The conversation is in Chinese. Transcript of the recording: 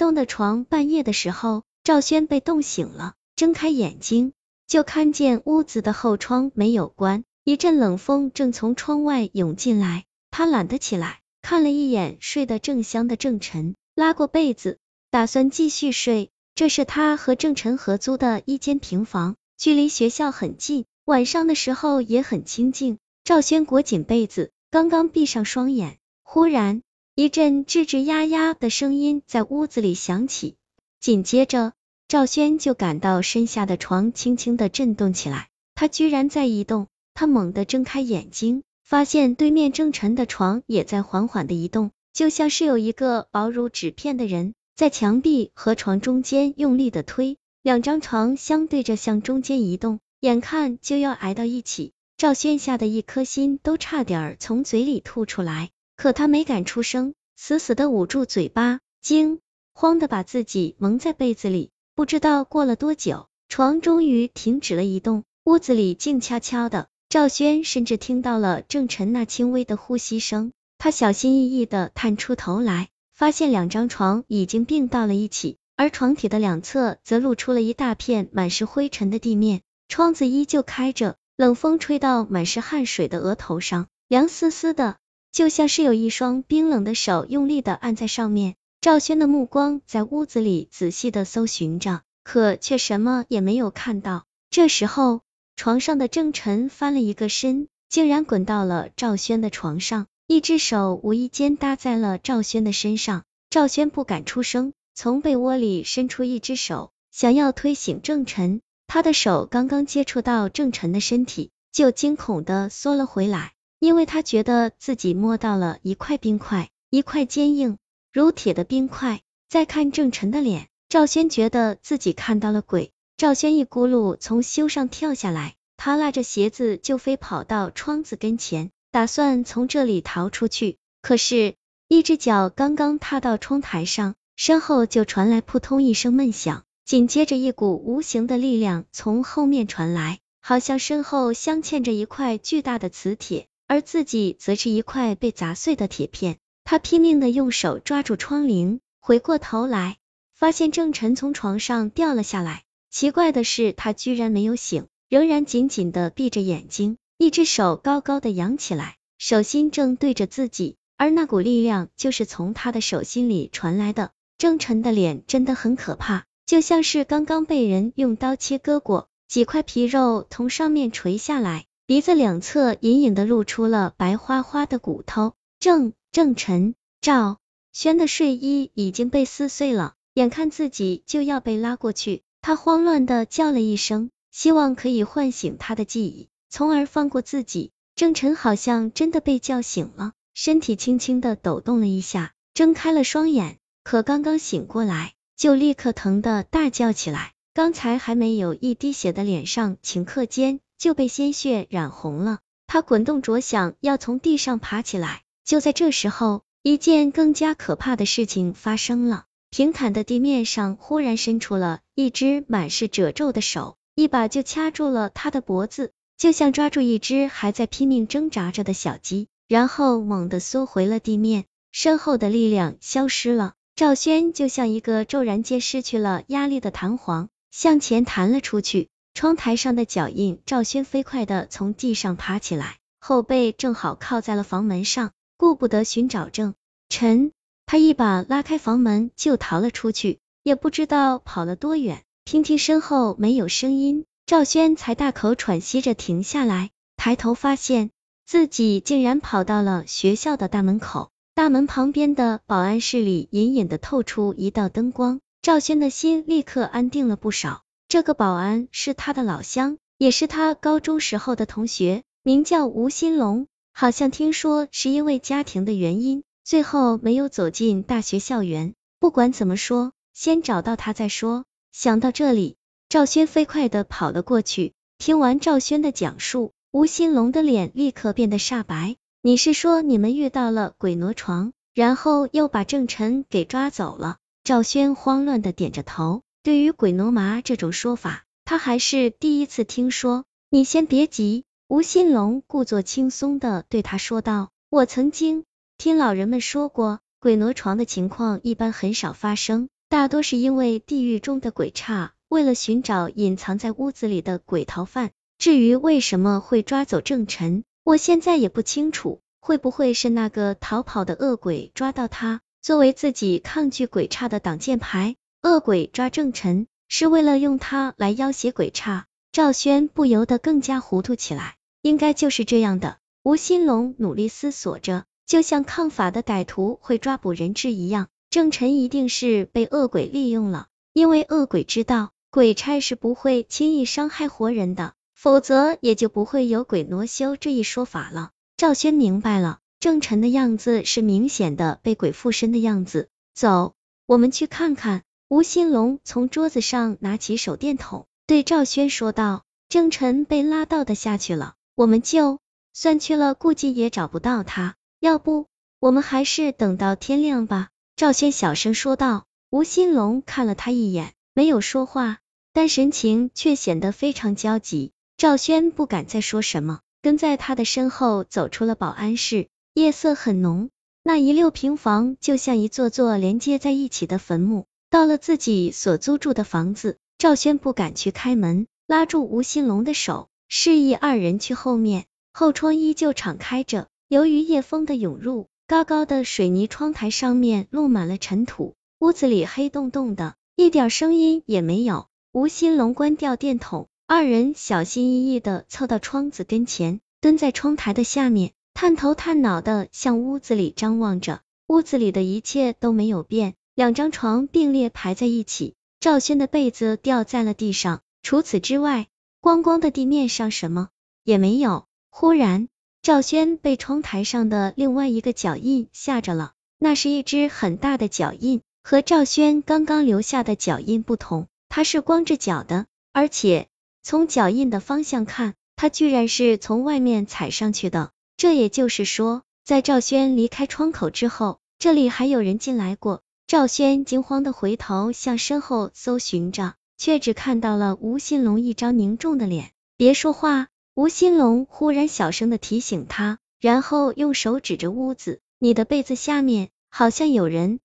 冻的床。半夜的时候，赵轩被冻醒了，睁开眼睛就看见屋子的后窗没有关，一阵冷风正从窗外涌进来。他懒得起来，看了一眼睡得正香的郑晨，拉过被子，打算继续睡。这是他和郑晨合租的一间平房，距离学校很近，晚上的时候也很清静。赵轩裹紧被子，刚刚闭上双眼，忽然一阵吱吱呀呀的声音在屋子里响起，紧接着赵轩就感到身下的床轻轻的震动起来，他居然在移动。他猛地睁开眼睛。发现对面郑晨的床也在缓缓的移动，就像是有一个薄如纸片的人在墙壁和床中间用力的推，两张床相对着向中间移动，眼看就要挨到一起，赵轩吓得一颗心都差点从嘴里吐出来，可他没敢出声，死死的捂住嘴巴，惊慌的把自己蒙在被子里。不知道过了多久，床终于停止了移动，屋子里静悄悄的。赵轩甚至听到了郑晨那轻微的呼吸声，他小心翼翼的探出头来，发现两张床已经并到了一起，而床体的两侧则露出了一大片满是灰尘的地面，窗子依旧开着，冷风吹到满是汗水的额头上，凉丝丝的，就像是有一双冰冷的手用力的按在上面。赵轩的目光在屋子里仔细的搜寻着，可却什么也没有看到。这时候。床上的郑晨翻了一个身，竟然滚到了赵轩的床上，一只手无意间搭在了赵轩的身上。赵轩不敢出声，从被窝里伸出一只手，想要推醒郑晨。他的手刚刚接触到郑晨的身体，就惊恐的缩了回来，因为他觉得自己摸到了一块冰块，一块坚硬如铁的冰块。再看郑晨的脸，赵轩觉得自己看到了鬼。赵轩一咕噜从修上跳下来，他拉着鞋子就飞跑到窗子跟前，打算从这里逃出去。可是，一只脚刚刚踏到窗台上，身后就传来扑通一声闷响，紧接着一股无形的力量从后面传来，好像身后镶嵌着一块巨大的磁铁，而自己则是一块被砸碎的铁片。他拼命的用手抓住窗棂，回过头来，发现郑晨从床上掉了下来。奇怪的是，他居然没有醒，仍然紧紧的闭着眼睛，一只手高高的扬起来，手心正对着自己，而那股力量就是从他的手心里传来的。郑晨的脸真的很可怕，就像是刚刚被人用刀切割过，几块皮肉从上面垂下来，鼻子两侧隐隐的露出了白花花的骨头。郑郑晨，赵轩的睡衣已经被撕碎了，眼看自己就要被拉过去。他慌乱的叫了一声，希望可以唤醒他的记忆，从而放过自己。郑晨好像真的被叫醒了，身体轻轻的抖动了一下，睁开了双眼，可刚刚醒过来，就立刻疼的大叫起来。刚才还没有一滴血的脸上，顷刻间就被鲜血染红了。他滚动着想要从地上爬起来，就在这时候，一件更加可怕的事情发生了。平坦的地面上忽然伸出了一只满是褶皱的手，一把就掐住了他的脖子，就像抓住一只还在拼命挣扎着的小鸡，然后猛地缩回了地面，身后的力量消失了。赵轩就像一个骤然间失去了压力的弹簧，向前弹了出去。窗台上的脚印，赵轩飞快的从地上爬起来，后背正好靠在了房门上，顾不得寻找郑晨。他一把拉开房门就逃了出去，也不知道跑了多远。听听身后没有声音，赵轩才大口喘息着停下来，抬头发现自己竟然跑到了学校的大门口。大门旁边的保安室里隐隐的透出一道灯光，赵轩的心立刻安定了不少。这个保安是他的老乡，也是他高中时候的同学，名叫吴新龙，好像听说是因为家庭的原因。最后没有走进大学校园，不管怎么说，先找到他再说。想到这里，赵轩飞快的跑了过去。听完赵轩的讲述，吴新龙的脸立刻变得煞白。你是说你们遇到了鬼挪床，然后又把郑晨给抓走了？赵轩慌乱的点着头。对于鬼挪麻这种说法，他还是第一次听说。你先别急，吴新龙故作轻松的对他说道。我曾经。听老人们说过，鬼挪床的情况一般很少发生，大多是因为地狱中的鬼差为了寻找隐藏在屋子里的鬼逃犯。至于为什么会抓走郑晨，我现在也不清楚。会不会是那个逃跑的恶鬼抓到他，作为自己抗拒鬼差的挡箭牌？恶鬼抓郑晨是为了用他来要挟鬼差？赵轩不由得更加糊涂起来。应该就是这样的。吴新龙努力思索着，就像抗法的歹徒会抓捕人质一样，郑晨一定是被恶鬼利用了，因为恶鬼知道鬼差是不会轻易伤害活人的，否则也就不会有鬼挪修这一说法了。赵轩明白了，郑晨的样子是明显的被鬼附身的样子。走，我们去看看。吴新龙从桌子上拿起手电筒，对赵轩说道：“郑晨被拉到的下去了，我们就算去了，估计也找不到他。要不，我们还是等到天亮吧。”赵轩小声说道。吴新龙看了他一眼，没有说话，但神情却显得非常焦急。赵轩不敢再说什么。跟在他的身后走出了保安室，夜色很浓，那一溜平房就像一座座连接在一起的坟墓。到了自己所租住的房子，赵轩不敢去开门，拉住吴新龙的手，示意二人去后面。后窗依旧敞开着，由于夜风的涌入，高高的水泥窗台上面落满了尘土，屋子里黑洞洞的，一点声音也没有。吴新龙关掉电筒。二人小心翼翼的凑到窗子跟前，蹲在窗台的下面，探头探脑的向屋子里张望着。屋子里的一切都没有变，两张床并列排在一起，赵轩的被子掉在了地上，除此之外，光光的地面上什么也没有。忽然，赵轩被窗台上的另外一个脚印吓着了，那是一只很大的脚印，和赵轩刚刚留下的脚印不同，它是光着脚的，而且。从脚印的方向看，他居然是从外面踩上去的。这也就是说，在赵轩离开窗口之后，这里还有人进来过。赵轩惊慌的回头向身后搜寻着，却只看到了吴新龙一张凝重的脸。别说话！吴新龙忽然小声的提醒他，然后用手指着屋子，你的被子下面好像有人。